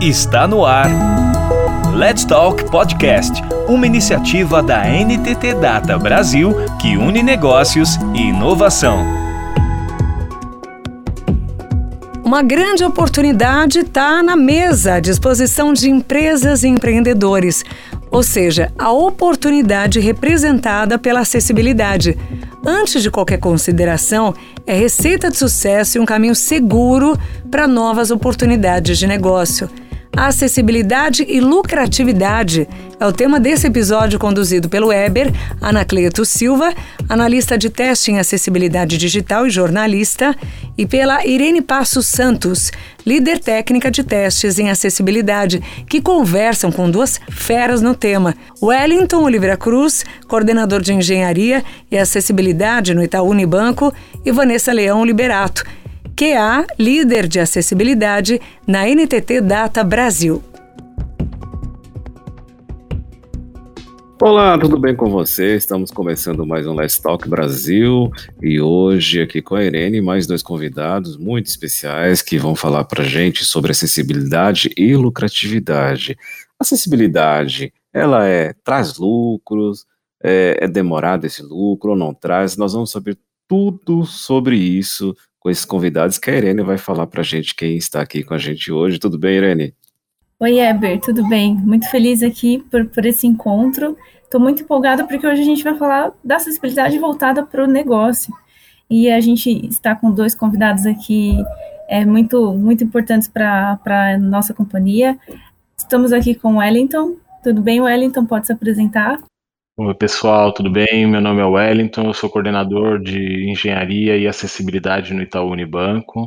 Está no ar. Let's Talk Podcast, uma iniciativa da NTT Data Brasil que une negócios e inovação. Uma grande oportunidade está na mesa à disposição de empresas e empreendedores, ou seja, a oportunidade representada pela acessibilidade. Antes de qualquer consideração, é receita de sucesso e um caminho seguro para novas oportunidades de negócio. Acessibilidade e lucratividade é o tema desse episódio conduzido pelo Weber Anacleto Silva, analista de teste em acessibilidade digital e jornalista, e pela Irene Passos Santos, líder técnica de testes em acessibilidade, que conversam com duas feras no tema. Wellington Oliveira Cruz, coordenador de engenharia e acessibilidade no Itaú Unibanco, e Vanessa Leão Liberato, QA, líder de acessibilidade na NTT Data Brasil. Olá, tudo bem com você? Estamos começando mais um Let's Talk Brasil e hoje aqui com a Irene mais dois convidados muito especiais que vão falar para gente sobre acessibilidade e lucratividade. Acessibilidade, ela é traz lucros, é, é demorado esse lucro ou não traz? Nós vamos saber tudo sobre isso com esses convidados que a Irene vai falar para a gente quem está aqui com a gente hoje. Tudo bem, Irene? Oi, Eber, tudo bem? Muito feliz aqui por, por esse encontro. Estou muito empolgada porque hoje a gente vai falar da acessibilidade voltada para o negócio. E a gente está com dois convidados aqui é, muito, muito importantes para a nossa companhia. Estamos aqui com o Wellington. Tudo bem, Wellington? Pode se apresentar? Oi, pessoal, tudo bem? Meu nome é Wellington, eu sou coordenador de engenharia e acessibilidade no Itaú Unibanco.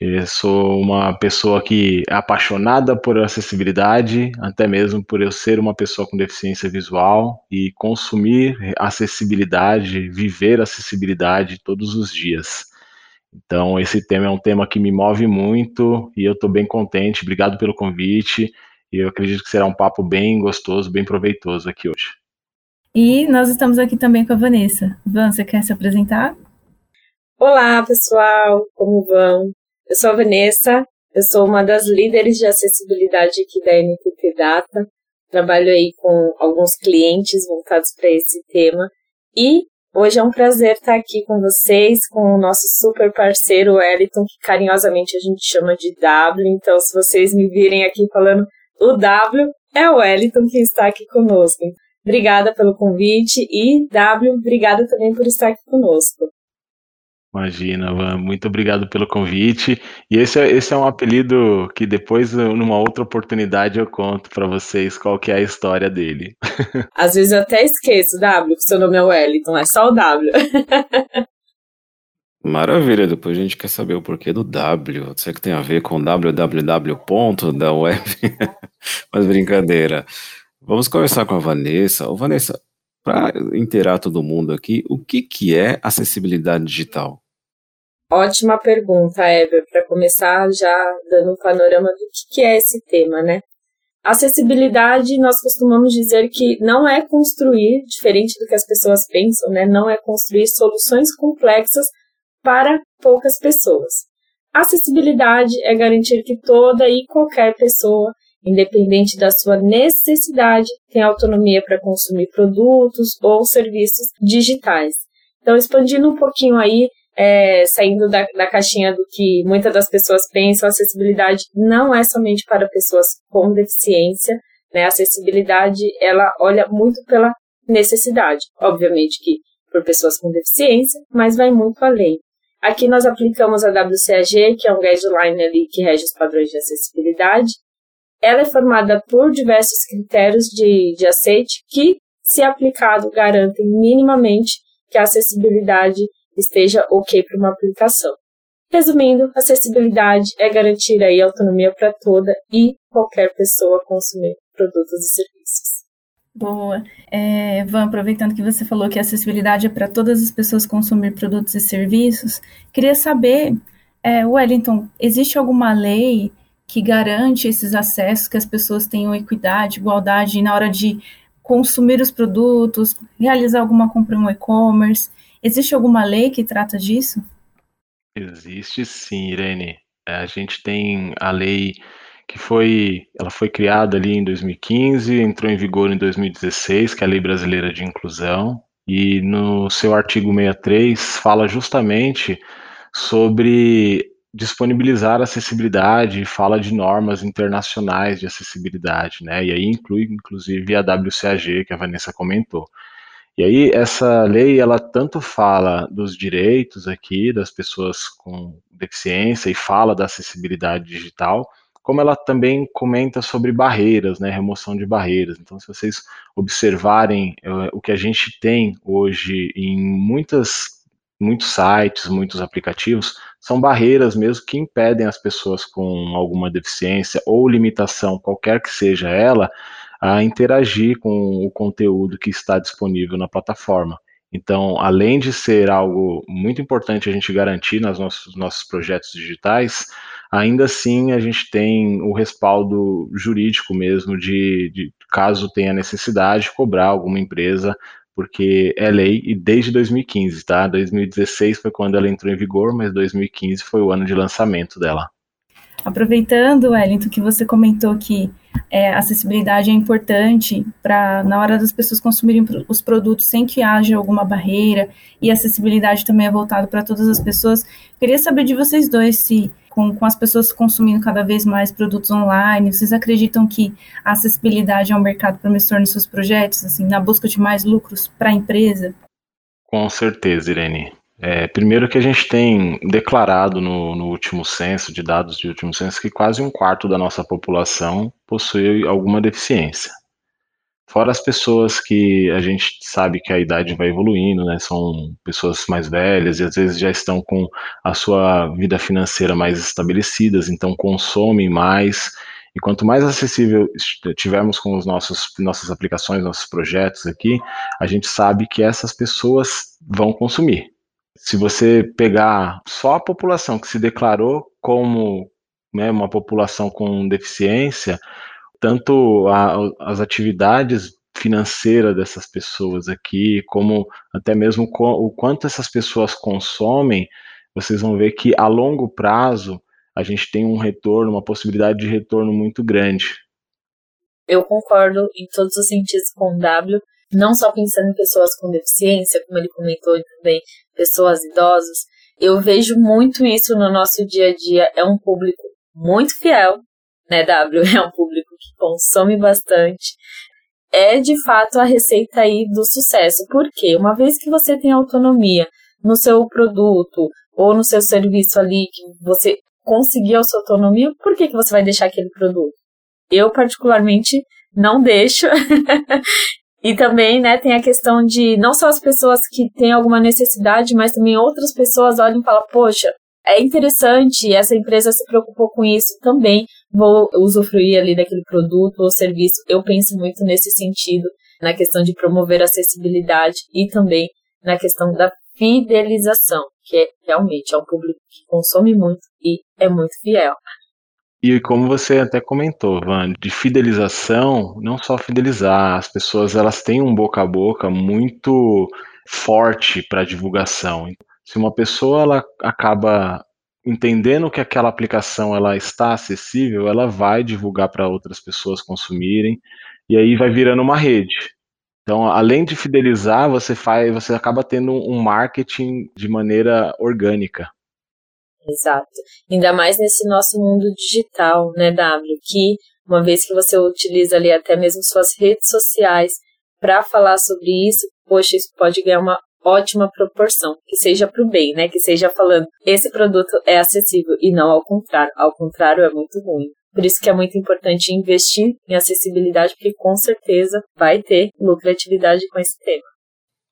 Eu sou uma pessoa que é apaixonada por acessibilidade, até mesmo por eu ser uma pessoa com deficiência visual e consumir acessibilidade, viver acessibilidade todos os dias. Então, esse tema é um tema que me move muito e eu estou bem contente. Obrigado pelo convite e eu acredito que será um papo bem gostoso, bem proveitoso aqui hoje. E nós estamos aqui também com a Vanessa. Van, você quer se apresentar? Olá, pessoal, como vão? Eu sou a Vanessa, eu sou uma das líderes de acessibilidade aqui da NTT Data. Trabalho aí com alguns clientes voltados para esse tema. E hoje é um prazer estar aqui com vocês, com o nosso super parceiro Wellington, que carinhosamente a gente chama de W. Então, se vocês me virem aqui falando o W, é o Wellington que está aqui conosco. Obrigada pelo convite e W, obrigada também por estar aqui conosco. Imagina, Van, muito obrigado pelo convite. E esse é, esse é um apelido que depois, numa outra oportunidade, eu conto para vocês qual que é a história dele. Às vezes eu até esqueço, W, que seu nome é Wellington, é só o W. Maravilha, depois a gente quer saber o porquê do W. Será que tem a ver com www. da web? Mas brincadeira. Vamos conversar com a Vanessa. Ô, Vanessa, para inteirar todo mundo aqui, o que, que é acessibilidade digital? Ótima pergunta, Ever, para começar já dando um panorama do que, que é esse tema, né? Acessibilidade, nós costumamos dizer que não é construir, diferente do que as pessoas pensam, né? Não é construir soluções complexas para poucas pessoas. Acessibilidade é garantir que toda e qualquer pessoa independente da sua necessidade, tem autonomia para consumir produtos ou serviços digitais. Então, expandindo um pouquinho aí, é, saindo da, da caixinha do que muitas das pessoas pensam, acessibilidade não é somente para pessoas com deficiência, né? A acessibilidade, ela olha muito pela necessidade, obviamente que por pessoas com deficiência, mas vai muito além. Aqui nós aplicamos a WCAG, que é um guideline ali que rege os padrões de acessibilidade, ela é formada por diversos critérios de, de aceite que, se aplicado, garantem minimamente que a acessibilidade esteja ok para uma aplicação. Resumindo, acessibilidade é garantir aí autonomia para toda e qualquer pessoa consumir produtos e serviços. Boa. É, Van, aproveitando que você falou que a acessibilidade é para todas as pessoas consumir produtos e serviços, queria saber, é, Wellington, existe alguma lei que garante esses acessos, que as pessoas tenham equidade, igualdade na hora de consumir os produtos, realizar alguma compra no e-commerce. Existe alguma lei que trata disso? Existe sim, Irene. É, a gente tem a lei que foi, ela foi criada ali em 2015, entrou em vigor em 2016, que é a Lei Brasileira de Inclusão, e no seu artigo 63 fala justamente sobre disponibilizar acessibilidade, fala de normas internacionais de acessibilidade, né? E aí inclui inclusive a WCAG que a Vanessa comentou. E aí essa lei ela tanto fala dos direitos aqui das pessoas com deficiência e fala da acessibilidade digital, como ela também comenta sobre barreiras, né, remoção de barreiras. Então, se vocês observarem uh, o que a gente tem hoje em muitas muitos sites, muitos aplicativos, são barreiras mesmo que impedem as pessoas com alguma deficiência ou limitação, qualquer que seja ela, a interagir com o conteúdo que está disponível na plataforma. Então, além de ser algo muito importante a gente garantir nos nossos, nossos projetos digitais, ainda assim a gente tem o respaldo jurídico mesmo de, de caso tenha necessidade, cobrar alguma empresa porque é lei e desde 2015, tá? 2016 foi quando ela entrou em vigor, mas 2015 foi o ano de lançamento dela. Aproveitando, Wellington, que você comentou que é, acessibilidade é importante para na hora das pessoas consumirem os produtos sem que haja alguma barreira e acessibilidade também é voltado para todas as pessoas. Queria saber de vocês dois se com, com as pessoas consumindo cada vez mais produtos online, vocês acreditam que a acessibilidade é um mercado promissor nos seus projetos, assim, na busca de mais lucros para a empresa? Com certeza, Irene. É, primeiro que a gente tem declarado no, no, último censo, de dados de último censo, que quase um quarto da nossa população possui alguma deficiência. Fora as pessoas que a gente sabe que a idade vai evoluindo, né? São pessoas mais velhas e às vezes já estão com a sua vida financeira mais estabelecidas, então consomem mais. E quanto mais acessível tivermos com os nossos nossas aplicações, nossos projetos aqui, a gente sabe que essas pessoas vão consumir. Se você pegar só a população que se declarou como né, uma população com deficiência, tanto a, as atividades financeiras dessas pessoas aqui, como até mesmo o quanto essas pessoas consomem, vocês vão ver que a longo prazo a gente tem um retorno, uma possibilidade de retorno muito grande. Eu concordo em todos os sentidos com o W, não só pensando em pessoas com deficiência, como ele comentou também, pessoas idosas. Eu vejo muito isso no nosso dia a dia. É um público muito fiel, né, W? É um público consome bastante. É de fato a receita aí do sucesso. Porque uma vez que você tem autonomia no seu produto ou no seu serviço ali, que você conseguir a sua autonomia, por que, que você vai deixar aquele produto? Eu, particularmente, não deixo. e também, né, tem a questão de não só as pessoas que têm alguma necessidade, mas também outras pessoas olham e falam, poxa, é interessante, essa empresa se preocupou com isso também, vou usufruir ali daquele produto ou serviço. Eu penso muito nesse sentido, na questão de promover acessibilidade e também na questão da fidelização, que é, realmente é um público que consome muito e é muito fiel. E como você até comentou, Van, de fidelização, não só fidelizar, as pessoas elas têm um boca a boca muito forte para divulgação. Se uma pessoa ela acaba entendendo que aquela aplicação ela está acessível, ela vai divulgar para outras pessoas consumirem e aí vai virando uma rede. Então, além de fidelizar, você faz, você acaba tendo um marketing de maneira orgânica. Exato. Ainda mais nesse nosso mundo digital, né, W, que uma vez que você utiliza ali até mesmo suas redes sociais para falar sobre isso, poxa, isso pode ganhar uma ótima proporção, que seja para o bem, né? Que seja falando, esse produto é acessível e não ao contrário. Ao contrário, é muito ruim. Por isso que é muito importante investir em acessibilidade, porque com certeza vai ter lucratividade com esse tema.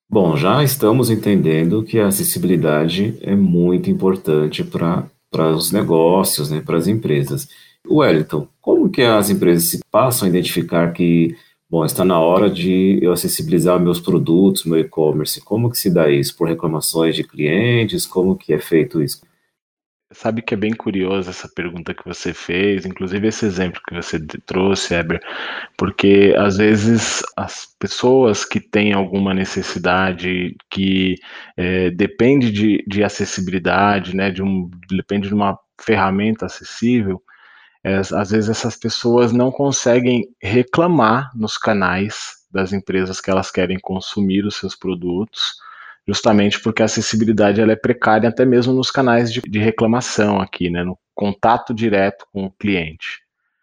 Bom, já estamos entendendo que a acessibilidade é muito importante para os negócios, né, para as empresas. Wellington, como que as empresas se passam a identificar que Bom, está na hora de eu acessibilizar meus produtos, meu e-commerce. Como que se dá isso? Por reclamações de clientes? Como que é feito isso? Sabe que é bem curiosa essa pergunta que você fez, inclusive esse exemplo que você trouxe, Eber, porque às vezes as pessoas que têm alguma necessidade que é, depende de, de acessibilidade, né, de um, depende de uma ferramenta acessível, é, às vezes essas pessoas não conseguem reclamar nos canais das empresas que elas querem consumir os seus produtos, justamente porque a acessibilidade ela é precária até mesmo nos canais de, de reclamação aqui, né, no contato direto com o cliente.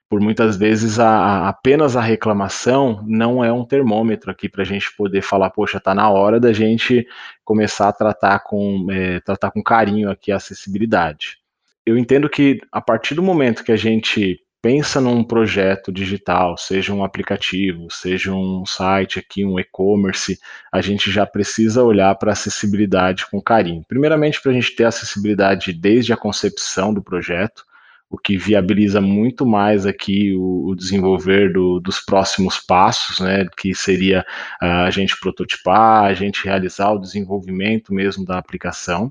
Por muitas vezes a, a, apenas a reclamação não é um termômetro aqui para a gente poder falar, poxa, está na hora da gente começar a tratar com, é, tratar com carinho aqui a acessibilidade. Eu entendo que a partir do momento que a gente pensa num projeto digital, seja um aplicativo, seja um site aqui, um e-commerce, a gente já precisa olhar para a acessibilidade com carinho. Primeiramente, para a gente ter acessibilidade desde a concepção do projeto, o que viabiliza muito mais aqui o, o desenvolver do, dos próximos passos, né, que seria uh, a gente prototipar, a gente realizar o desenvolvimento mesmo da aplicação.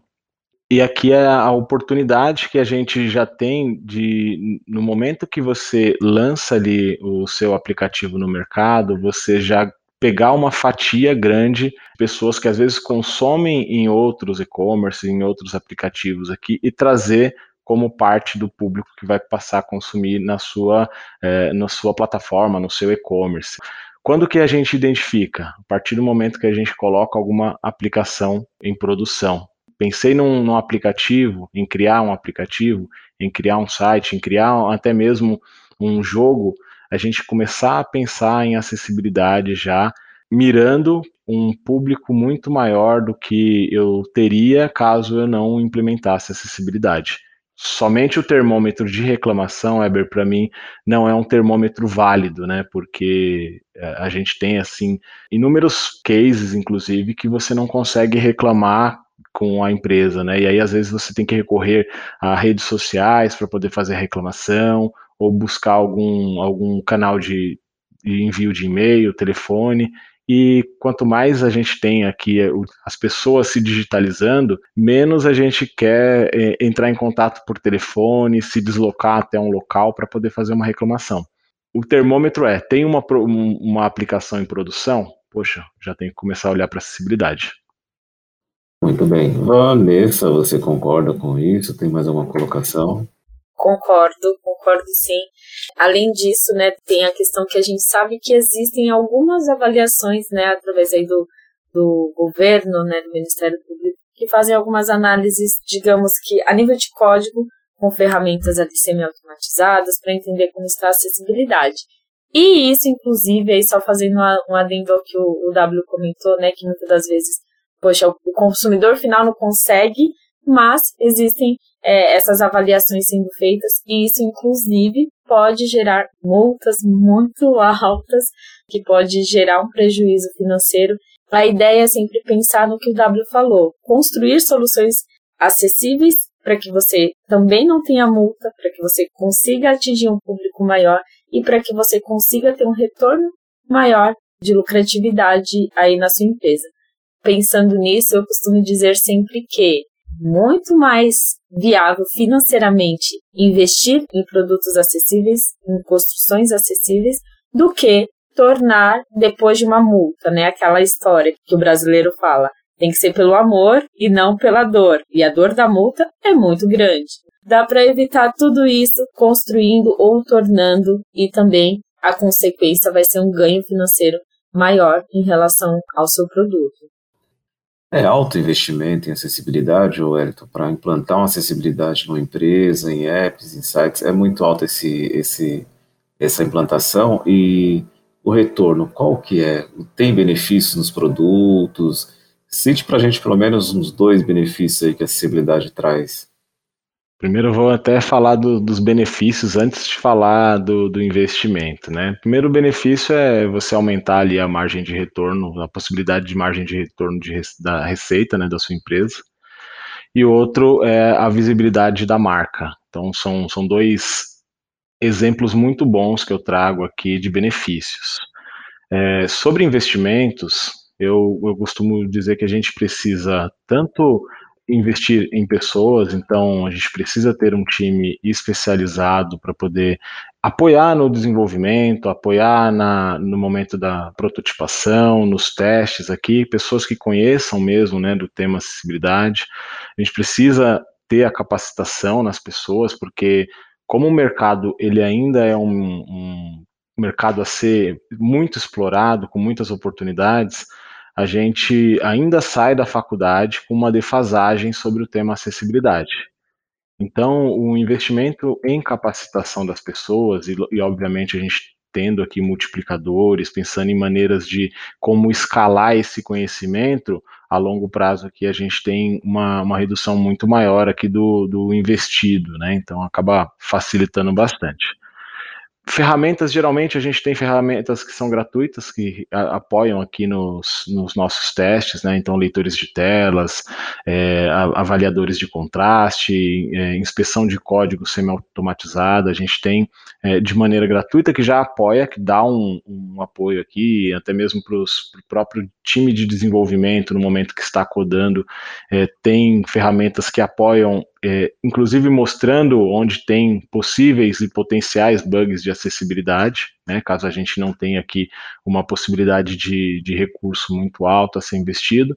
E aqui é a oportunidade que a gente já tem de, no momento que você lança ali o seu aplicativo no mercado, você já pegar uma fatia grande, pessoas que às vezes consomem em outros e-commerce, em outros aplicativos aqui, e trazer como parte do público que vai passar a consumir na sua, é, na sua plataforma, no seu e-commerce. Quando que a gente identifica? A partir do momento que a gente coloca alguma aplicação em produção pensei num, num, aplicativo, em criar um aplicativo, em criar um site, em criar até mesmo um jogo, a gente começar a pensar em acessibilidade já, mirando um público muito maior do que eu teria caso eu não implementasse acessibilidade. Somente o termômetro de reclamação, Eber, para mim, não é um termômetro válido, né? Porque eh, a gente tem, assim, inúmeros cases, inclusive, que você não consegue reclamar com a empresa, né? E aí às vezes você tem que recorrer a redes sociais para poder fazer a reclamação ou buscar algum, algum canal de, de envio de e-mail, telefone. E quanto mais a gente tem aqui é, as pessoas se digitalizando, menos a gente quer é, entrar em contato por telefone, se deslocar até um local para poder fazer uma reclamação. O termômetro é: tem uma, uma aplicação em produção? Poxa, já tem que começar a olhar para acessibilidade. Muito bem. Vanessa, você concorda com isso? Tem mais alguma colocação? Concordo, concordo sim. Além disso, né, tem a questão que a gente sabe que existem algumas avaliações, né, através aí do, do governo, né, do Ministério Público, que fazem algumas análises, digamos que a nível de código, com ferramentas ali semi-automatizadas para entender como está a acessibilidade. E isso, inclusive, aí só fazendo um adendo ao que o, o W comentou, né, que muitas das vezes poxa, o consumidor final não consegue, mas existem é, essas avaliações sendo feitas e isso, inclusive, pode gerar multas muito altas, que pode gerar um prejuízo financeiro. A ideia é sempre pensar no que o W falou, construir soluções acessíveis para que você também não tenha multa, para que você consiga atingir um público maior e para que você consiga ter um retorno maior de lucratividade aí na sua empresa pensando nisso, eu costumo dizer sempre que muito mais viável financeiramente investir em produtos acessíveis, em construções acessíveis, do que tornar depois de uma multa, né? Aquela história que o brasileiro fala, tem que ser pelo amor e não pela dor. E a dor da multa é muito grande. Dá para evitar tudo isso construindo ou tornando e também a consequência vai ser um ganho financeiro maior em relação ao seu produto. É alto investimento em acessibilidade, Wellington, para implantar uma acessibilidade numa empresa, em apps, em sites, é muito alto esse, esse, essa implantação e o retorno, qual que é? Tem benefícios nos produtos? Cite para a gente pelo menos uns dois benefícios aí que a acessibilidade traz. Primeiro eu vou até falar do, dos benefícios antes de falar do, do, investimento, né? Primeiro benefício é você aumentar ali a margem de retorno, a possibilidade de margem de retorno de, da receita, né, da sua empresa. E outro é a visibilidade da marca. Então são, são dois exemplos muito bons que eu trago aqui de benefícios. É, sobre investimentos, eu, eu costumo dizer que a gente precisa tanto investir em pessoas, então a gente precisa ter um time especializado para poder apoiar no desenvolvimento, apoiar na, no momento da prototipação, nos testes aqui, pessoas que conheçam mesmo né, do tema acessibilidade. A gente precisa ter a capacitação nas pessoas, porque como o mercado ele ainda é um, um mercado a ser muito explorado, com muitas oportunidades, a gente ainda sai da faculdade com uma defasagem sobre o tema acessibilidade. Então, o investimento em capacitação das pessoas, e, e obviamente a gente tendo aqui multiplicadores, pensando em maneiras de como escalar esse conhecimento, a longo prazo aqui a gente tem uma, uma redução muito maior aqui do, do investido, né? Então acaba facilitando bastante. Ferramentas, geralmente a gente tem ferramentas que são gratuitas, que a, apoiam aqui nos, nos, nossos testes, né? Então, leitores de telas, é, avaliadores de contraste, é, inspeção de código semi-automatizada, a gente tem é, de maneira gratuita que já apoia, que dá um, um apoio aqui, até mesmo para o próprio time de desenvolvimento no momento que está codando, é, tem ferramentas que apoiam é, inclusive mostrando onde tem possíveis e potenciais bugs de acessibilidade, né, caso a gente não tenha aqui uma possibilidade de, de recurso muito alto a ser investido.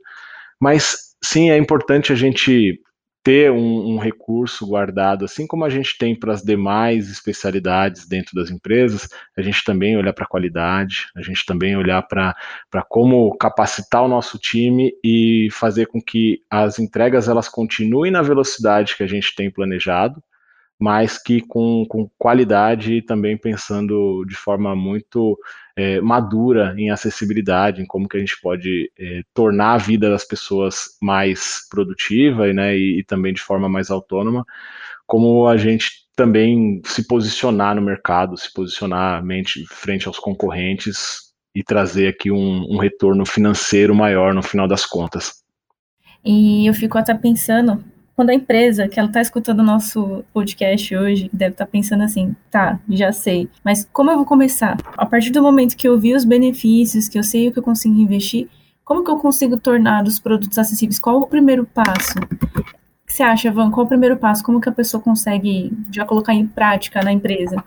Mas sim, é importante a gente ter um, um, recurso guardado, assim como a gente tem para as demais especialidades dentro das empresas, a gente também olhar para a qualidade, a gente também olhar para como capacitar o nosso time e fazer com que as entregas elas continuem na velocidade que a gente tem planejado, mas que com, com qualidade e também pensando de forma muito é, madura em acessibilidade, em como que a gente pode é, tornar a vida das pessoas mais produtiva né, e, e também de forma mais autônoma, como a gente também se posicionar no mercado, se posicionar mente, frente aos concorrentes e trazer aqui um, um retorno financeiro maior no final das contas. E eu fico até pensando, quando a empresa que ela está escutando o nosso podcast hoje deve estar tá pensando assim, tá, já sei, mas como eu vou começar? A partir do momento que eu vi os benefícios, que eu sei o que eu consigo investir, como que eu consigo tornar os produtos acessíveis? Qual o primeiro passo? O que você acha, Van? Qual o primeiro passo? Como que a pessoa consegue já colocar em prática na empresa?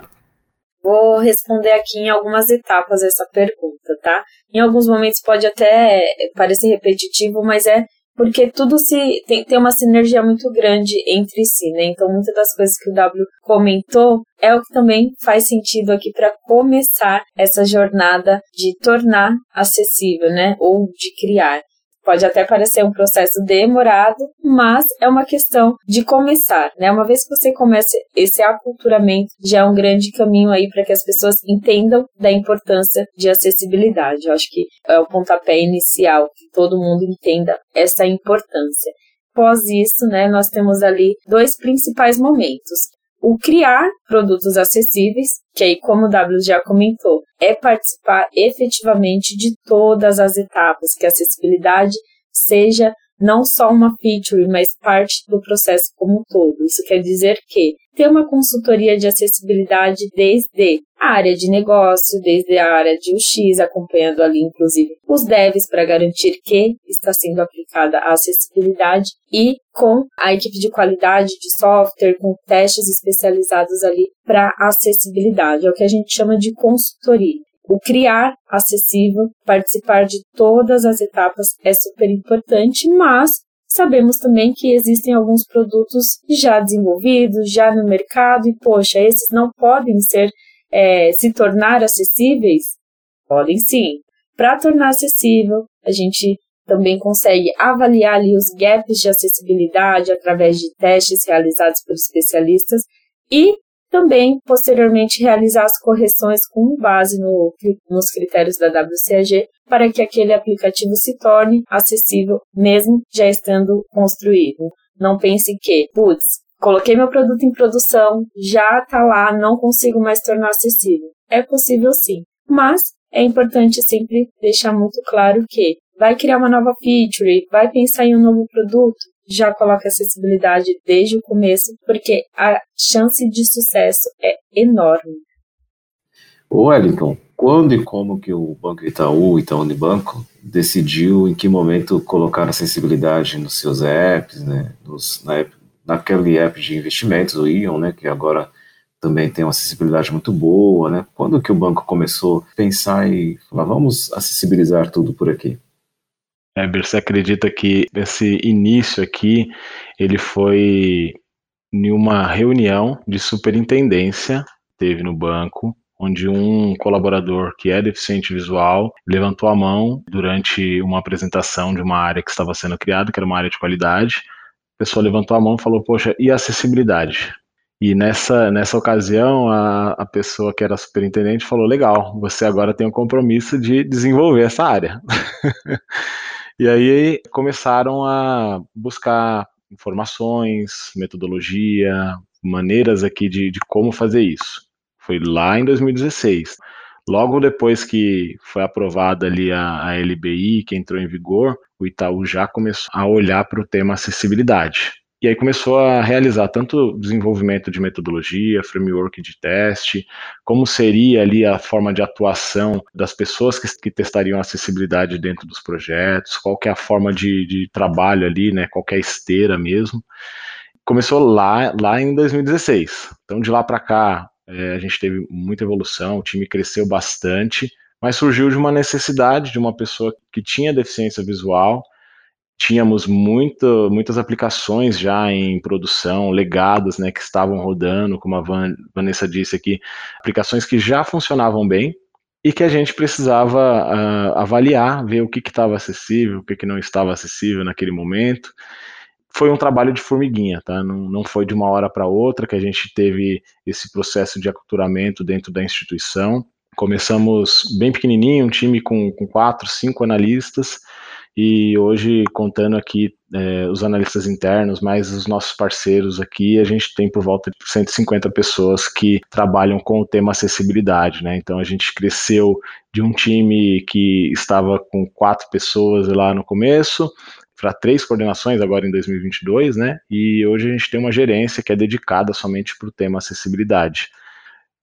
Vou responder aqui em algumas etapas essa pergunta, tá? Em alguns momentos pode até parecer repetitivo, mas é porque tudo se tem, tem uma sinergia muito grande entre si, né? Então, muitas das coisas que o W comentou é o que também faz sentido aqui para começar essa jornada de tornar acessível, né? Ou de criar. Pode até parecer um processo demorado, mas é uma questão de começar, né? Uma vez que você começa esse aculturamento, já é um grande caminho aí para que as pessoas entendam da importância de acessibilidade. Eu acho que é o pontapé inicial, que todo mundo entenda essa importância. Após isso, né, nós temos ali dois principais momentos o criar produtos acessíveis, que aí, como o W já comentou, é participar efetivamente de todas as etapas, que a acessibilidade seja não só uma feature, mas parte do processo como um todo. Isso quer dizer que ter uma consultoria de acessibilidade desde a área de negócio, desde a área de UX, acompanhando ali, inclusive, os devs para garantir que está sendo aplicada a acessibilidade e com a equipe de qualidade de software, com testes especializados ali para acessibilidade. É o que a gente chama de consultoria. O criar acessível, participar de todas as etapas é super importante, mas sabemos também que existem alguns produtos já desenvolvidos, já no mercado, e poxa, esses não podem ser é, se tornar acessíveis? Podem sim. Para tornar acessível, a gente também consegue avaliar ali os gaps de acessibilidade através de testes realizados por especialistas e também, posteriormente, realizar as correções com base no, nos critérios da WCAG para que aquele aplicativo se torne acessível, mesmo já estando construído. Não pense que, putz, coloquei meu produto em produção, já está lá, não consigo mais tornar acessível. É possível sim, mas é importante sempre deixar muito claro que vai criar uma nova feature, vai pensar em um novo produto, já coloca acessibilidade desde o começo, porque a chance de sucesso é enorme. Wellington, quando e como que o Banco Itaú, Itaú Unibanco, decidiu em que momento colocar acessibilidade nos seus apps, né, nos, na app, naquele app de investimentos, o Ion, né, que agora também tem uma acessibilidade muito boa, né? Quando que o banco começou a pensar e falar, vamos acessibilizar tudo por aqui? Eber, você acredita que esse início aqui, ele foi em uma reunião de superintendência, teve no banco, onde um colaborador que é deficiente visual levantou a mão durante uma apresentação de uma área que estava sendo criada, que era uma área de qualidade. A pessoa levantou a mão e falou: Poxa, e acessibilidade? E nessa, nessa ocasião, a, a pessoa que era superintendente falou: Legal, você agora tem o compromisso de desenvolver essa área. e aí começaram a buscar informações, metodologia, maneiras aqui de, de como fazer isso. Foi lá em 2016. Logo depois que foi aprovada ali a, a LBI, que entrou em vigor, o Itaú já começou a olhar para o tema acessibilidade. E aí começou a realizar tanto desenvolvimento de metodologia, framework de teste, como seria ali a forma de atuação das pessoas que, que testariam acessibilidade dentro dos projetos, qual que é a forma de, de trabalho ali, né, qual que é a esteira mesmo. Começou lá, lá em 2016. Então de lá para cá, é, a gente teve muita evolução, o time cresceu bastante, mas surgiu de uma necessidade de uma pessoa que tinha deficiência visual. Tínhamos muito, muitas aplicações já em produção, legadas, né, que estavam rodando, como a Van, Vanessa disse aqui, aplicações que já funcionavam bem e que a gente precisava uh, avaliar, ver o que estava acessível, o que, que não estava acessível naquele momento foi um trabalho de formiguinha, tá? Não, não foi de uma hora para outra que a gente teve esse processo de aculturamento dentro da instituição. Começamos bem pequenininho, um time com, com quatro, cinco analistas, e hoje, contando aqui é, os analistas internos, mais os nossos parceiros aqui, a gente tem por volta de 150 pessoas que trabalham com o tema acessibilidade, né? Então a gente cresceu de um time que estava com quatro pessoas lá no começo, para três coordenações agora em 2022, né? E hoje a gente tem uma gerência que é dedicada somente para o tema acessibilidade.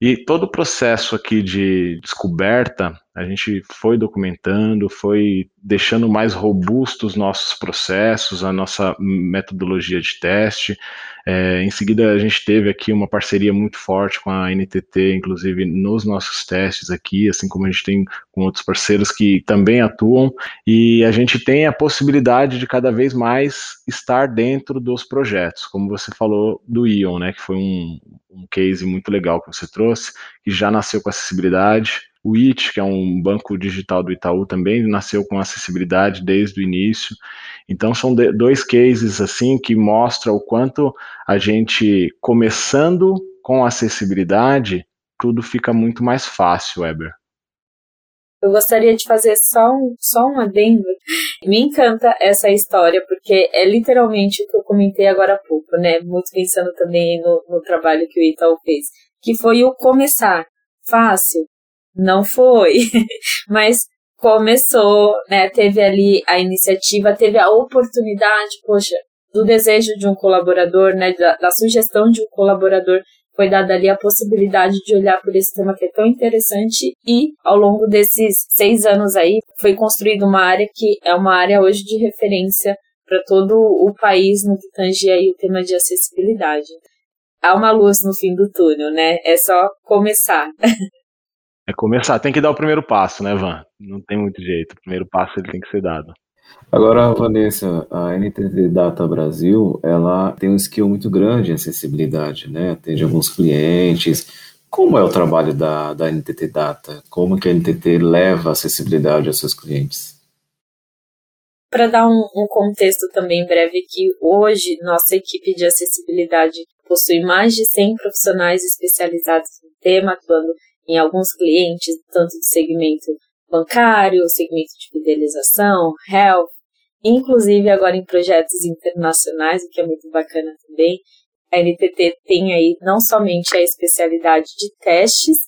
E todo o processo aqui de descoberta, a gente foi documentando, foi deixando mais robustos os nossos processos, a nossa metodologia de teste. É, em seguida, a gente teve aqui uma parceria muito forte com a NTT, inclusive nos nossos testes aqui, assim como a gente tem com outros parceiros que também atuam, e a gente tem a possibilidade de cada vez mais estar dentro dos projetos, como você falou do Ion, né, que foi um, um case muito legal que você trouxe, que já nasceu com acessibilidade. O IT, que é um banco digital do Itaú, também nasceu com acessibilidade desde o início. Então são dois cases assim que mostram o quanto a gente começando com acessibilidade, tudo fica muito mais fácil, Weber. Eu gostaria de fazer só um, só um adendo. Me encanta essa história, porque é literalmente o que eu comentei agora há pouco, né? Muito pensando também no, no trabalho que o Itaú fez. Que foi o começar. Fácil? Não foi. Mas começou, né? Teve ali a iniciativa, teve a oportunidade, poxa, do desejo de um colaborador, né? Da, da sugestão de um colaborador foi dada ali a possibilidade de olhar por esse tema que é tão interessante e ao longo desses seis anos aí foi construída uma área que é uma área hoje de referência para todo o país no que tange aí o tema de acessibilidade. Há uma luz no fim do túnel, né? É só começar. É começar, tem que dar o primeiro passo, né, Van? Não tem muito jeito. O primeiro passo ele tem que ser dado. Agora, Vanessa, a NTT Data Brasil, ela tem um skill muito grande em acessibilidade, né? Atende alguns clientes. Como é o trabalho da, da NTT Data? Como que a NTT leva a acessibilidade aos seus clientes? Para dar um, um, contexto também breve, que hoje nossa equipe de acessibilidade possui mais de 100 profissionais especializados no tema, atuando em alguns clientes, tanto do segmento bancário, segmento de fidelização, health, inclusive agora em projetos internacionais, o que é muito bacana também. A NTT tem aí não somente a especialidade de testes,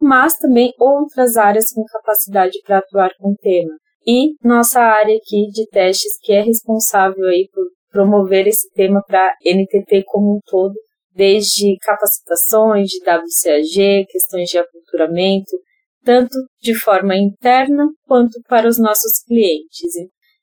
mas também outras áreas com capacidade para atuar com o tema. E nossa área aqui de testes, que é responsável aí por promover esse tema para a NTT como um todo, desde capacitações de WCAG, questões de aculturamento, tanto de forma interna quanto para os nossos clientes.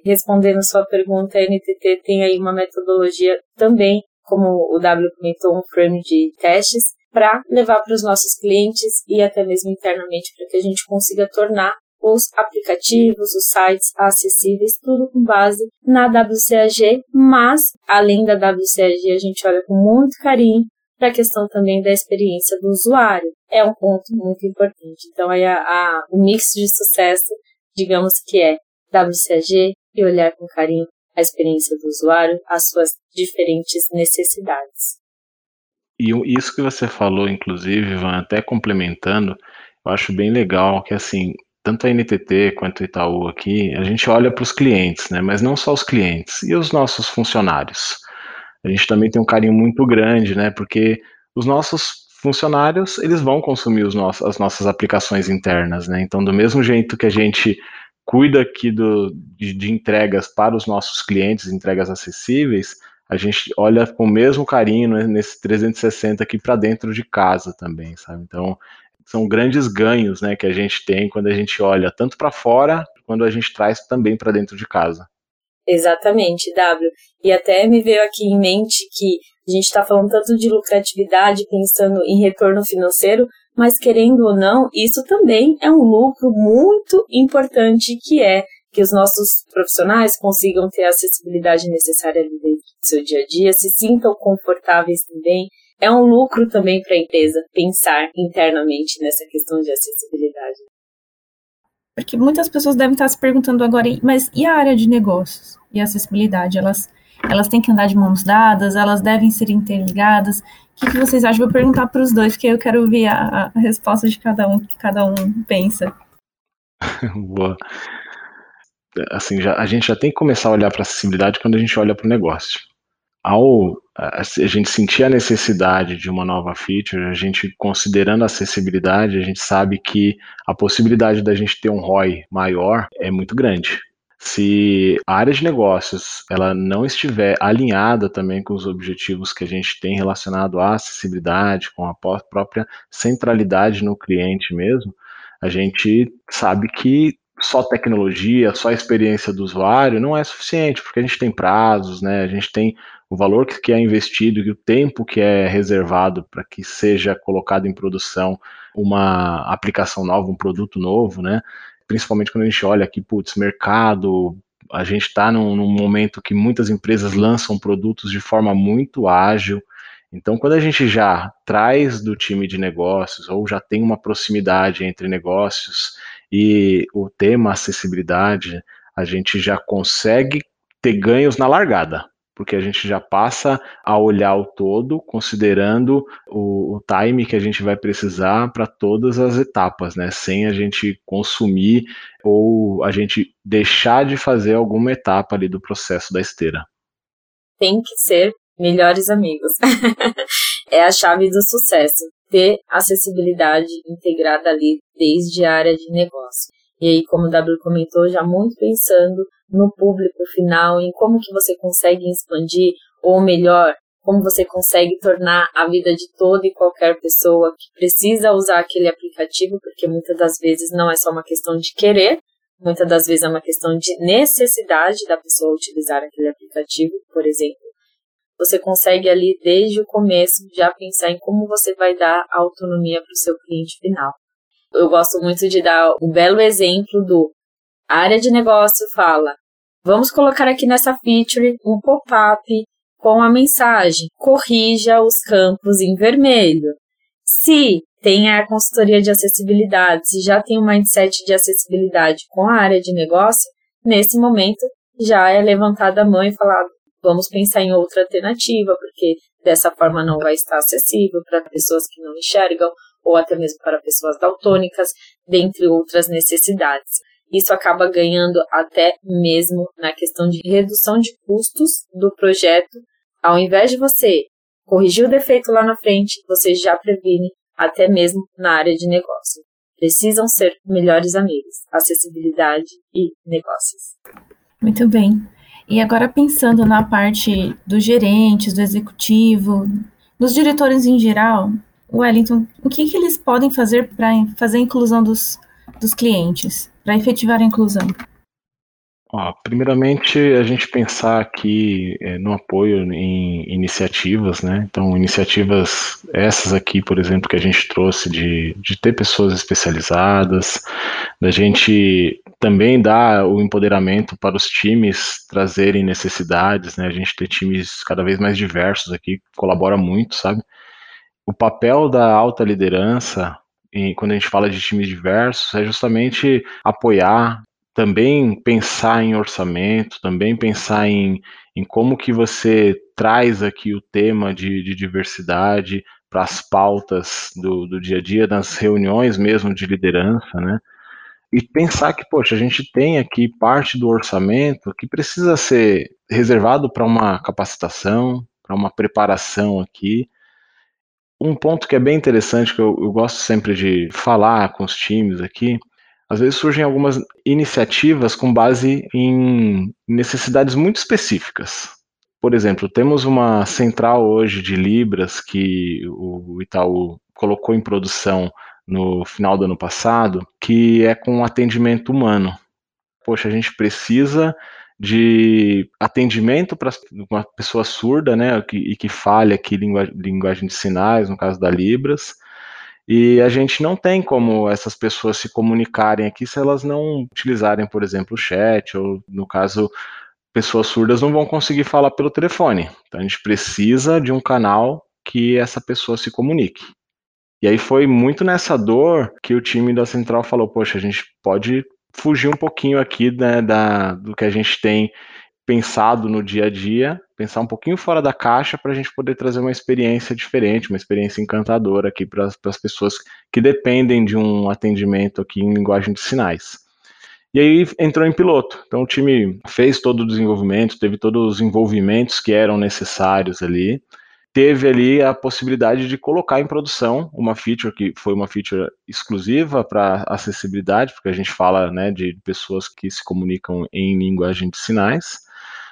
Respondendo sua pergunta, a NTT tem aí uma metodologia também, como o W comentou, um frame de testes, para levar para os nossos clientes e até mesmo internamente para que a gente consiga tornar os aplicativos, os sites acessíveis, tudo com base na WCAG, mas além da WCAG, a gente olha com muito carinho para a questão também da experiência do usuário. É um ponto muito importante. Então, aí a, a, o mix de sucesso, digamos que é WCAG e olhar com carinho a experiência do usuário, as suas diferentes necessidades. E isso que você falou, inclusive, Van, até complementando, eu acho bem legal que assim, tanto a NTT quanto o Itaú aqui, a gente olha para os clientes, né? Mas não só os clientes, e os nossos funcionários. A gente também tem um carinho muito grande, né? Porque os nossos funcionários, eles vão consumir os nossos, as nossas aplicações internas, né? Então, do mesmo jeito que a gente cuida aqui do, de, de entregas para os nossos clientes, entregas acessíveis, a gente olha com o mesmo carinho né, nesse 360 aqui para dentro de casa também, sabe? Então, são grandes ganhos, né, que a gente tem quando a gente olha tanto para fora, quando a gente traz também para dentro de casa. Exatamente, W. E até me veio aqui em mente que a gente está falando tanto de lucratividade, pensando em retorno financeiro, mas querendo ou não, isso também é um lucro muito importante que é que os nossos profissionais consigam ter a acessibilidade necessária dentro do seu dia a dia, se sintam confortáveis também é um lucro também para a empresa pensar internamente nessa questão de acessibilidade. Porque muitas pessoas devem estar se perguntando agora, mas e a área de negócios e acessibilidade? Elas, elas têm que andar de mãos dadas, elas devem ser interligadas. O que, que vocês acham? Vou perguntar para os dois, porque eu quero ouvir a, a resposta de cada um, que cada um pensa. Boa. Assim, já, a gente já tem que começar a olhar para a acessibilidade quando a gente olha para o negócio ao a, gente sentir a necessidade de uma nova feature, a gente considerando a acessibilidade, a gente sabe que a possibilidade da gente ter um ROI maior é muito grande. Se a área de negócios ela não estiver alinhada também com os objetivos que a gente tem relacionado à acessibilidade, com a própria centralidade no cliente mesmo, a gente sabe que só tecnologia, só experiência do usuário não é suficiente, porque a gente tem prazos, né? A gente tem o valor que é investido e o tempo que é reservado para que seja colocado em produção uma aplicação nova, um produto novo, né? Principalmente quando a gente olha aqui, putz, mercado, a gente está num, num momento que muitas empresas lançam produtos de forma muito ágil. Então, quando a gente já traz do time de negócios ou já tem uma proximidade entre negócios e o tema acessibilidade, a gente já consegue ter ganhos na largada, porque a gente já passa a olhar o todo, considerando o, o time que a gente vai precisar para todas as etapas, né? Sem a gente consumir ou a gente deixar de fazer alguma etapa ali do processo da esteira. Tem que ser melhores amigos. é a chave do sucesso. Ter acessibilidade integrada ali desde a área de negócio. E aí, como o W comentou, já muito pensando no público final, em como que você consegue expandir, ou melhor, como você consegue tornar a vida de toda e qualquer pessoa que precisa usar aquele aplicativo, porque muitas das vezes não é só uma questão de querer, muitas das vezes é uma questão de necessidade da pessoa utilizar aquele aplicativo, por exemplo. Você consegue ali desde o começo já pensar em como você vai dar autonomia para o seu cliente final. Eu gosto muito de dar o belo exemplo do a área de negócio fala: vamos colocar aqui nessa feature um pop-up com a mensagem: corrija os campos em vermelho. Se tem a consultoria de acessibilidade, se já tem um mindset de acessibilidade com a área de negócio, nesse momento já é levantada a mão e falado: vamos pensar em outra alternativa, porque dessa forma não vai estar acessível para pessoas que não enxergam ou até mesmo para pessoas daltônicas, dentre outras necessidades. Isso acaba ganhando até mesmo na questão de redução de custos do projeto. Ao invés de você corrigir o defeito lá na frente, você já previne até mesmo na área de negócio. Precisam ser melhores amigos, acessibilidade e negócios. Muito bem. E agora pensando na parte dos gerentes, do executivo, dos diretores em geral, Wellington, o que, que eles podem fazer para fazer a inclusão dos, dos clientes? Para efetivar a inclusão? Ó, primeiramente, a gente pensar aqui é, no apoio em iniciativas, né? Então, iniciativas essas aqui, por exemplo, que a gente trouxe de, de ter pessoas especializadas, da gente também dar o empoderamento para os times trazerem necessidades, né? A gente ter times cada vez mais diversos aqui colabora muito, sabe? O papel da alta liderança, quando a gente fala de times diversos, é justamente apoiar, também pensar em orçamento, também pensar em, em como que você traz aqui o tema de, de diversidade para as pautas do, do dia a dia, nas reuniões mesmo de liderança, né? E pensar que, poxa, a gente tem aqui parte do orçamento que precisa ser reservado para uma capacitação, para uma preparação aqui. Um ponto que é bem interessante, que eu, eu gosto sempre de falar com os times aqui, às vezes surgem algumas iniciativas com base em necessidades muito específicas. Por exemplo, temos uma central hoje de Libras que o Itaú colocou em produção no final do ano passado, que é com atendimento humano. Poxa, a gente precisa de atendimento para uma pessoa surda, né, e que fale aqui linguagem de sinais, no caso da Libras, e a gente não tem como essas pessoas se comunicarem aqui se elas não utilizarem, por exemplo, o chat, ou no caso, pessoas surdas não vão conseguir falar pelo telefone. Então a gente precisa de um canal que essa pessoa se comunique. E aí foi muito nessa dor que o time da Central falou: poxa, a gente pode fugir um pouquinho aqui né, da, do que a gente tem pensado no dia a dia, pensar um pouquinho fora da caixa para a gente poder trazer uma experiência diferente, uma experiência encantadora aqui para as pessoas que dependem de um atendimento aqui em linguagem de sinais. E aí entrou em piloto. Então o time fez todo o desenvolvimento, teve todos os envolvimentos que eram necessários ali. Teve ali a possibilidade de colocar em produção uma feature que foi uma feature exclusiva para acessibilidade, porque a gente fala né, de pessoas que se comunicam em linguagem de sinais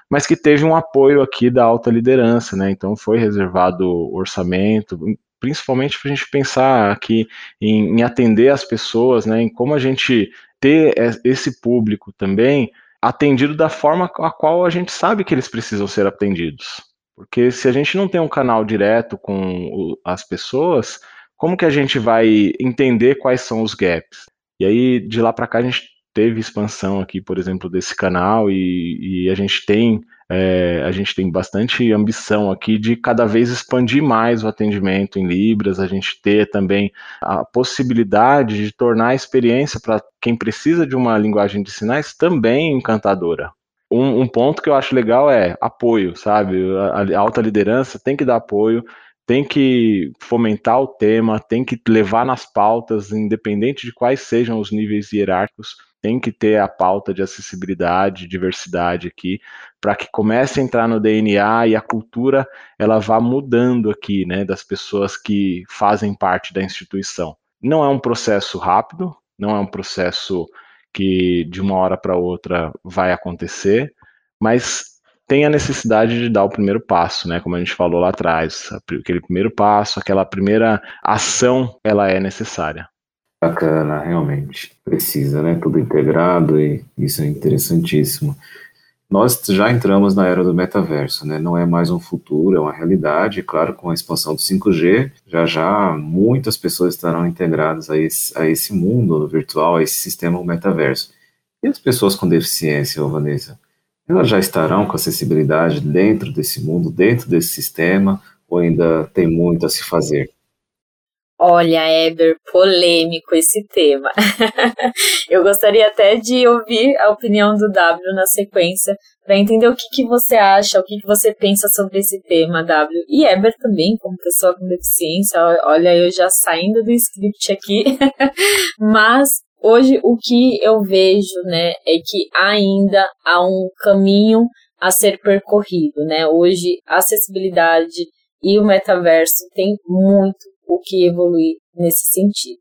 mas que teve um apoio aqui da alta liderança, né? Então foi reservado orçamento, principalmente para a gente pensar aqui em, em, atender as pessoas, né? Em como a gente ter esse público também atendido da forma a qual a gente sabe que eles precisam ser atendidos. Porque se a gente não tem um canal direto com as pessoas, como que a gente vai entender quais são os gaps? E aí, de lá para cá, a gente teve expansão aqui, por exemplo, desse canal e, e a gente tem é, a gente tem bastante ambição aqui de cada vez expandir mais o atendimento em Libras, a gente ter também a possibilidade de tornar a experiência para quem precisa de uma linguagem de sinais também encantadora. Um, um, ponto que eu acho legal é apoio, sabe? A, a alta liderança tem que dar apoio, tem que fomentar o tema, tem que levar nas pautas, independente de quais sejam os níveis hierárquicos, tem que ter a pauta de acessibilidade, diversidade aqui, para que comece a entrar no DNA e a cultura ela vá mudando aqui, né, das pessoas que fazem parte da instituição. Não é um processo rápido, não é um processo que de uma hora para outra vai acontecer, mas tem a necessidade de dar o primeiro passo, né? Como a gente falou lá atrás, aquele primeiro passo, aquela primeira ação, ela é necessária. Bacana, realmente. Precisa, né? Tudo integrado e isso é interessantíssimo. Nós já entramos na era do metaverso, né? Não é mais um futuro, é uma realidade. Claro, com a expansão do 5G, já já muitas pessoas estarão integradas a esse, a esse mundo virtual, a esse sistema metaverso. E as pessoas com deficiência, Vanessa? Elas já estarão com acessibilidade dentro desse mundo, dentro desse sistema, ou ainda tem muito a se fazer? Olha, Eber, polêmico esse tema. eu gostaria até de ouvir a opinião do W na sequência, para entender o que, que você acha, o que, que você pensa sobre esse tema, W. E Eber também, como pessoa com deficiência, olha, eu já saindo do script aqui. Mas hoje o que eu vejo, né, é que ainda há um caminho a ser percorrido, né? Hoje a acessibilidade e o metaverso tem muito o que evoluir nesse sentido.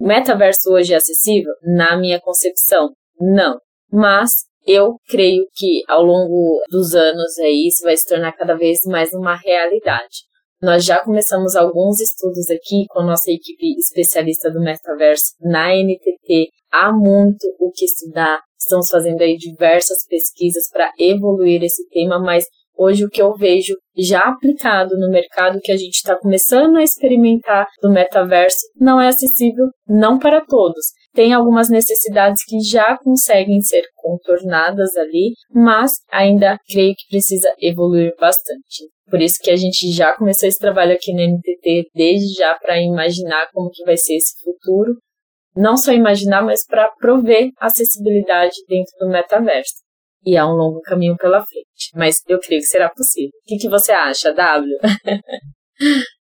O metaverso hoje é acessível? Na minha concepção, não. Mas eu creio que ao longo dos anos aí isso vai se tornar cada vez mais uma realidade. Nós já começamos alguns estudos aqui com a nossa equipe especialista do metaverso na NTT há muito o que estudar. Estamos fazendo aí diversas pesquisas para evoluir esse tema, mas hoje o que eu vejo já aplicado no mercado que a gente está começando a experimentar do metaverso não é acessível não para todos. Tem algumas necessidades que já conseguem ser contornadas ali, mas ainda creio que precisa evoluir bastante. Por isso que a gente já começou esse trabalho aqui no NTT desde já para imaginar como que vai ser esse futuro. Não só imaginar, mas para prover acessibilidade dentro do metaverso. E há um longo caminho pela frente, mas eu creio que será possível. O que, que você acha, W?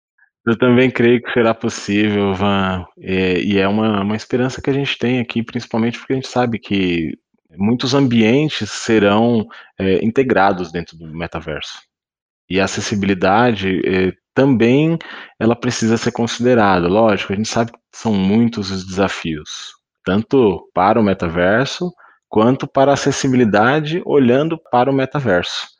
Eu também creio que será possível, Van, é, e é uma, uma esperança que a gente tem aqui, principalmente porque a gente sabe que muitos ambientes serão é, integrados dentro do metaverso. E a acessibilidade é, também ela precisa ser considerada. Lógico, a gente sabe que são muitos os desafios, tanto para o metaverso quanto para acessibilidade olhando para o metaverso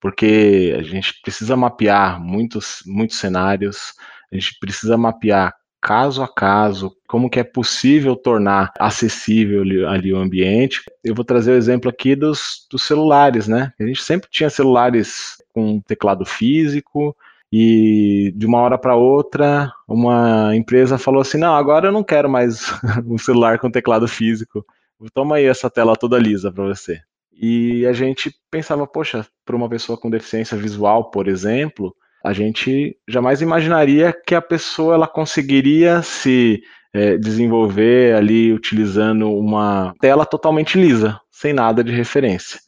porque a gente precisa mapear muitos, muitos cenários, a gente precisa mapear caso a caso, como que é possível tornar acessível ali, ali, o ambiente. Eu vou trazer o exemplo aqui dos, dos celulares, né? A gente sempre tinha celulares com teclado físico, e de uma hora para outra, uma empresa falou assim: não, agora eu não quero mais um celular com teclado físico. Toma aí essa tela toda lisa para você. E a gente pensava, poxa, para uma pessoa com deficiência visual, por exemplo, a gente jamais imaginaria que a pessoa ela conseguiria se é, desenvolver ali utilizando uma tela totalmente lisa, sem nada de referência.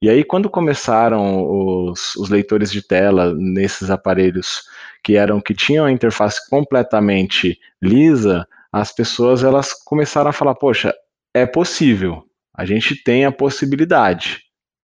E aí, quando começaram os, os, leitores de tela nesses aparelhos que eram que tinham a interface completamente lisa, as pessoas elas começaram a falar: poxa, é possível a gente tem a possibilidade.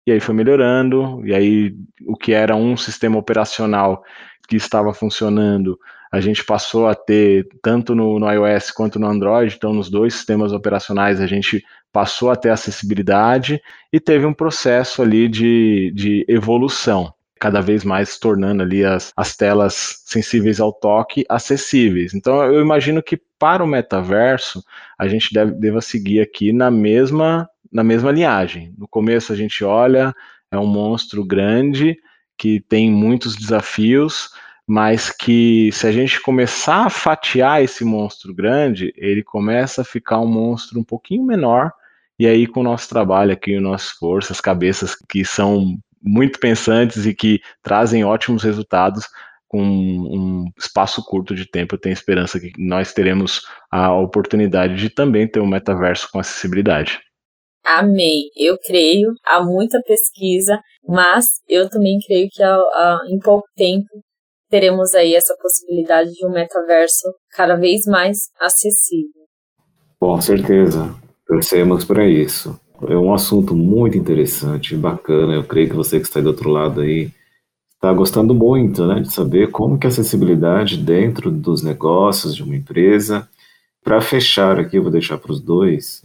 E aí foi melhorando, e aí o que era um sistema operacional que estava funcionando, a gente passou a ter, tanto no, no, iOS quanto no Android, então nos dois sistemas operacionais a gente passou a ter acessibilidade e teve um processo ali de, de evolução, cada vez mais tornando ali as, as telas sensíveis ao toque acessíveis. Então eu imagino que para o metaverso a gente deve, deva seguir aqui na mesma na mesma linhagem. No começo a gente olha, é um monstro grande que tem muitos desafios, mas que se a gente começar a fatiar esse monstro grande, ele começa a ficar um monstro um pouquinho menor. E aí, com o nosso trabalho aqui, o nosso esforço, as cabeças que são muito pensantes e que trazem ótimos resultados, com um espaço curto de tempo, eu tenho esperança que nós teremos a oportunidade de também ter um metaverso com acessibilidade. Amei. Eu creio, há muita pesquisa, mas eu também creio que há, há, em pouco tempo teremos aí essa possibilidade de um metaverso cada vez mais acessível. Com certeza, torcemos para isso. É um assunto muito interessante, bacana. Eu creio que você que está aí do outro lado aí está gostando muito, né, de saber como que a acessibilidade dentro dos negócios de uma empresa. Para fechar aqui, eu vou deixar para os dois.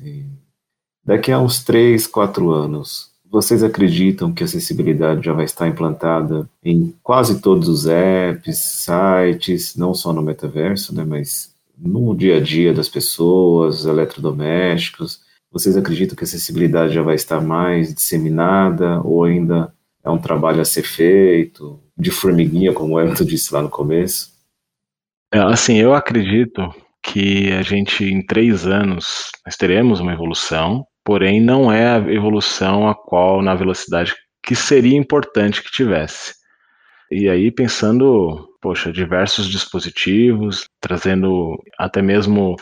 Daqui a uns 3, 4 anos, vocês acreditam que a acessibilidade já vai estar implantada em quase todos os apps, sites, não só no metaverso, né, mas no dia a dia das pessoas, eletrodomésticos? Vocês acreditam que a acessibilidade já vai estar mais disseminada ou ainda é um trabalho a ser feito, de formiguinha, como o Everton disse lá no começo? É, assim, eu acredito que a gente, em três anos, nós teremos uma evolução, porém não é a evolução a qual na velocidade que seria importante que tivesse. E aí pensando, poxa, diversos dispositivos, trazendo até mesmo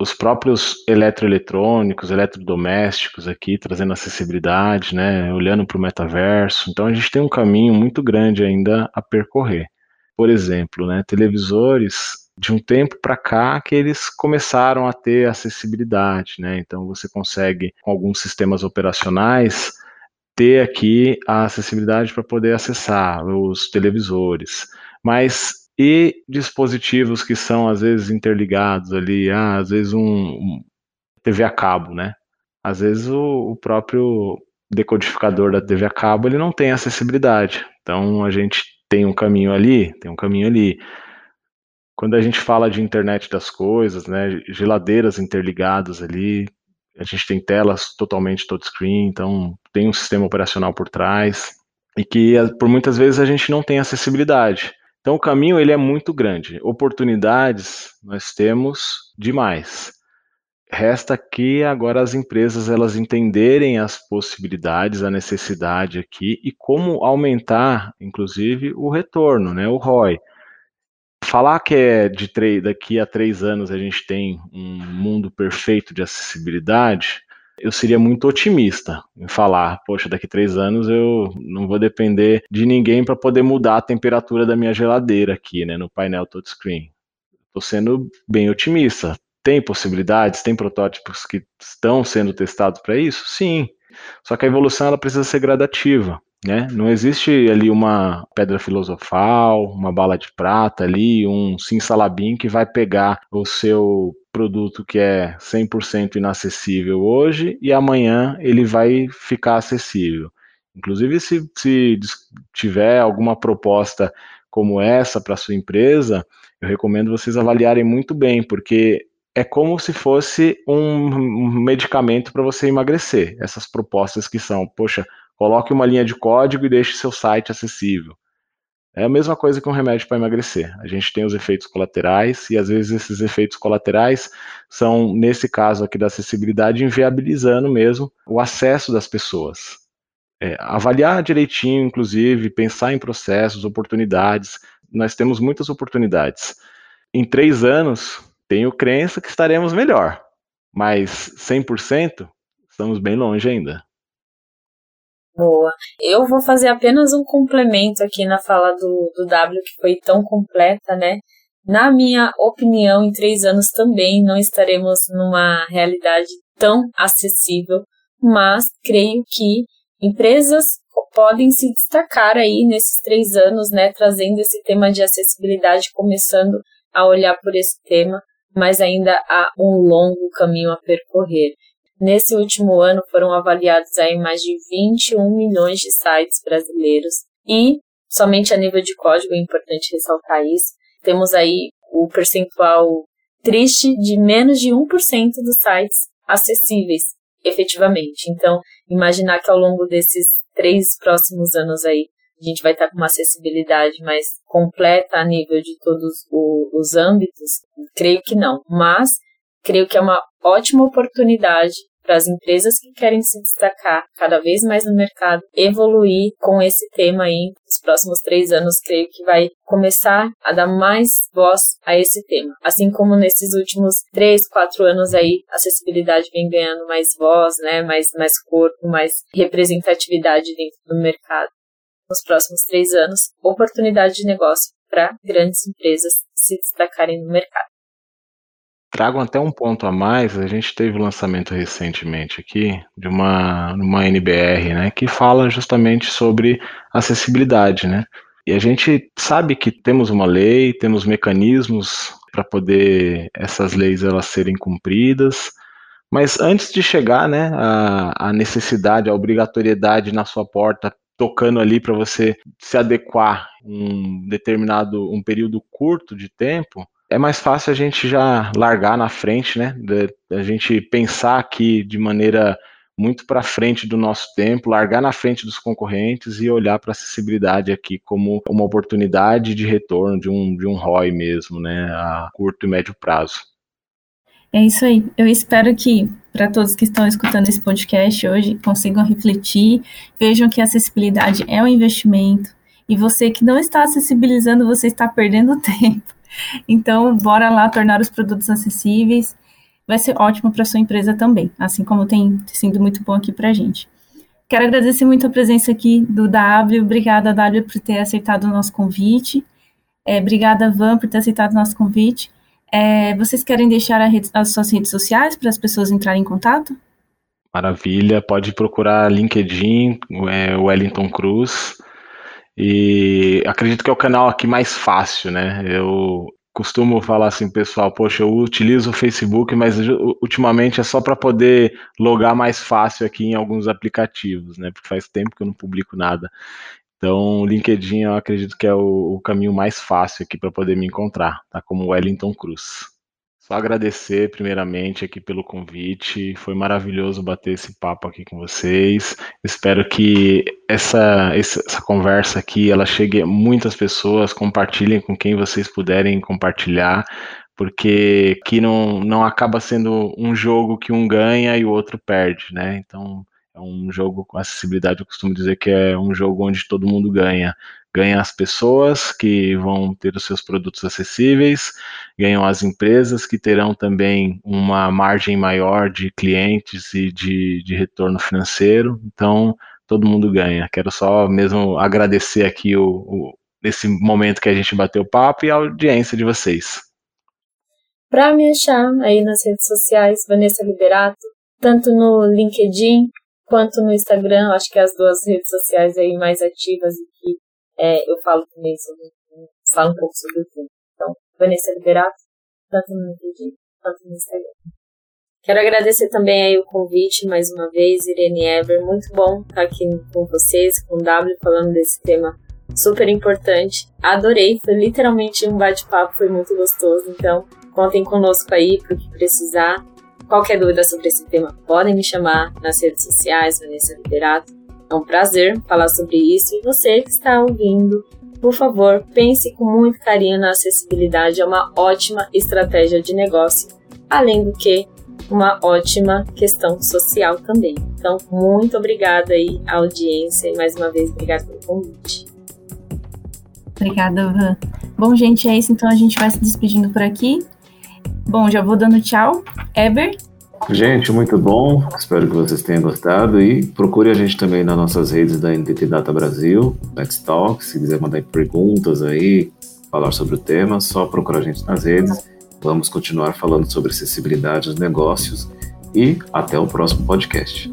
os próprios eletroeletrônicos, eletrodomésticos aqui, trazendo acessibilidade, né, olhando para o metaverso. Então a gente tem um caminho muito grande ainda a percorrer. Por exemplo, né, televisores de um tempo para cá que eles começaram a ter acessibilidade, né? Então você consegue com alguns sistemas operacionais ter aqui a acessibilidade para poder acessar os televisores, mas e dispositivos que são às vezes interligados ali, ah, às vezes um, um TV a cabo, né? Às vezes o, o próprio decodificador da TV a cabo ele não tem acessibilidade. Então a gente tem um caminho ali, tem um caminho ali Quando a gente fala de internet das coisas, né, geladeiras interligadas ali, a gente tem telas totalmente touchscreen, então tem um sistema operacional por trás e que por muitas vezes a gente não tem acessibilidade. Então o caminho ele é muito grande. Oportunidades nós temos demais. Resta que agora as empresas elas entenderem as possibilidades, a necessidade aqui e como aumentar, inclusive, o retorno, né, o ROI. Falar que é de três, daqui a três anos a gente tem um mundo perfeito de acessibilidade, eu seria muito otimista em falar, poxa, daqui três anos eu não vou depender de ninguém para poder mudar a temperatura da minha geladeira aqui, né, no painel touchscreen. Estou sendo bem otimista. Tem possibilidades, tem protótipos que estão sendo testados para isso? Sim. Só que a evolução ela precisa ser gradativa. Né? Não existe ali uma pedra filosofal, uma bala de prata ali, um simsalabim que vai pegar o seu produto que é 100% inacessível hoje e amanhã ele vai ficar acessível. Inclusive, se, se tiver alguma proposta como essa para sua empresa, eu recomendo vocês avaliarem muito bem, porque é como se fosse um medicamento para você emagrecer. Essas propostas que são, poxa, coloque uma linha de código e deixe seu site acessível. É a mesma coisa que um remédio para emagrecer. A gente tem os efeitos colaterais e às vezes esses efeitos colaterais são, nesse caso aqui da acessibilidade, inviabilizando mesmo o acesso das pessoas. É, avaliar direitinho, inclusive, pensar em processos, oportunidades. Nós temos muitas oportunidades. Em três anos, tenho crença que estaremos melhor, mas 100% estamos bem longe ainda. Boa. Eu vou fazer apenas um complemento aqui na fala do, do W, que foi tão completa, né? Na minha opinião, em três anos também não estaremos numa realidade tão acessível, mas creio que empresas podem se destacar aí nesses três anos, né? Trazendo esse tema de acessibilidade, começando a olhar por esse tema mas ainda há um longo caminho a percorrer. Nesse último ano foram avaliados aí mais de 21 milhões de sites brasileiros e somente a nível de código é importante ressaltar isso. Temos aí o percentual triste de menos de 1% dos sites acessíveis, efetivamente. Então, imaginar que ao longo desses três próximos anos aí a gente vai estar com uma acessibilidade mais completa a nível de todos os âmbitos? Creio que não, mas creio que é uma ótima oportunidade para as empresas que querem se destacar cada vez mais no mercado, evoluir com esse tema aí. Nos próximos três anos, creio que vai começar a dar mais voz a esse tema. Assim como nesses últimos três, quatro anos aí, a acessibilidade vem ganhando mais voz, né, mais, mais corpo, mais representatividade dentro do mercado nos próximos três anos oportunidade de negócio para grandes empresas se destacarem no mercado. Trago até um ponto a mais, a gente teve o um lançamento recentemente aqui de uma, uma NBR, né, que fala justamente sobre acessibilidade, né? E a gente sabe que temos uma lei, temos mecanismos para poder essas leis elas serem cumpridas, mas antes de chegar, né, a, a necessidade, a obrigatoriedade na sua porta tocando ali para você se adequar um determinado um período curto de tempo, é mais fácil a gente já largar na frente, né? A gente pensar aqui de maneira muito para frente do nosso tempo, largar na frente dos concorrentes e olhar para a acessibilidade aqui como uma oportunidade de retorno de um, de um ROI mesmo, né, a curto e médio prazo. É isso aí. Eu espero que para todos que estão escutando esse podcast hoje consigam refletir, vejam que a acessibilidade é um investimento e você que não está acessibilizando, você está perdendo tempo. Então, bora lá tornar os produtos acessíveis. Vai ser ótimo para sua empresa também, assim como tem sido muito bom aqui para a gente. Quero agradecer muito a presença aqui do W. Obrigada, W, por ter aceitado o nosso convite. É, obrigada, Van, por ter aceitado o nosso convite. É, vocês querem deixar rede, as suas redes sociais para as pessoas entrarem em contato? Maravilha, pode procurar LinkedIn, é, Wellington Cruz. E acredito que é o canal aqui mais fácil, né? Eu costumo falar assim, pessoal, poxa, eu utilizo o Facebook, mas ultimamente é só para poder logar mais fácil aqui em alguns aplicativos, né? Porque faz tempo que eu não publico nada. Então, o LinkedIn eu acredito que é o, o caminho mais fácil aqui para poder me encontrar, tá? Como Wellington Cruz. Só agradecer primeiramente aqui pelo convite. Foi maravilhoso bater esse papo aqui com vocês. Espero que essa, essa conversa aqui ela chegue a muitas pessoas, compartilhem com quem vocês puderem compartilhar, porque que não, não acaba sendo um jogo que um ganha e o outro perde, né? Então é um jogo com acessibilidade, eu costumo dizer que é um jogo onde todo mundo ganha ganha as pessoas que vão ter os seus produtos acessíveis, ganham as empresas que terão também uma margem maior de clientes e de, de retorno financeiro. Então, todo mundo ganha. Quero só mesmo agradecer aqui o, o nesse momento que a gente bateu papo e a audiência de vocês. Para me achar aí nas redes sociais, Vanessa Liberato, tanto no LinkedIn quanto no Instagram, acho que é as duas redes sociais aí mais ativas e que é, eu falo também sobre, falo um pouco sobre o tema. Então, Vanessa Liberato, tanto no LinkedIn quanto no Instagram. Quero agradecer também aí o convite mais uma vez, Irene Ever. Muito bom estar aqui com vocês, com o W, falando desse tema super importante. Adorei, foi literalmente um bate-papo, foi muito gostoso. Então, contem conosco aí para o que precisar. Qualquer dúvida sobre esse tema, podem me chamar nas redes sociais, Vanessa Liberato. É um prazer falar sobre isso e você que está ouvindo, por favor, pense com muito carinho na acessibilidade, é uma ótima estratégia de negócio, além do que uma ótima questão social também. Então, muito obrigada aí à audiência e mais uma vez obrigada pelo convite. Obrigada, Van. Bom, gente, é isso. Então a gente vai se despedindo por aqui. Bom, já vou dando tchau. Eber, Gente, muito bom. Espero que vocês tenham gostado e procure a gente também nas nossas redes da NTT Data Brasil, Let's Talk. Se quiser mandar perguntas aí, falar sobre o tema, só procura a gente nas redes. Vamos continuar falando sobre acessibilidade dos negócios e até o próximo podcast.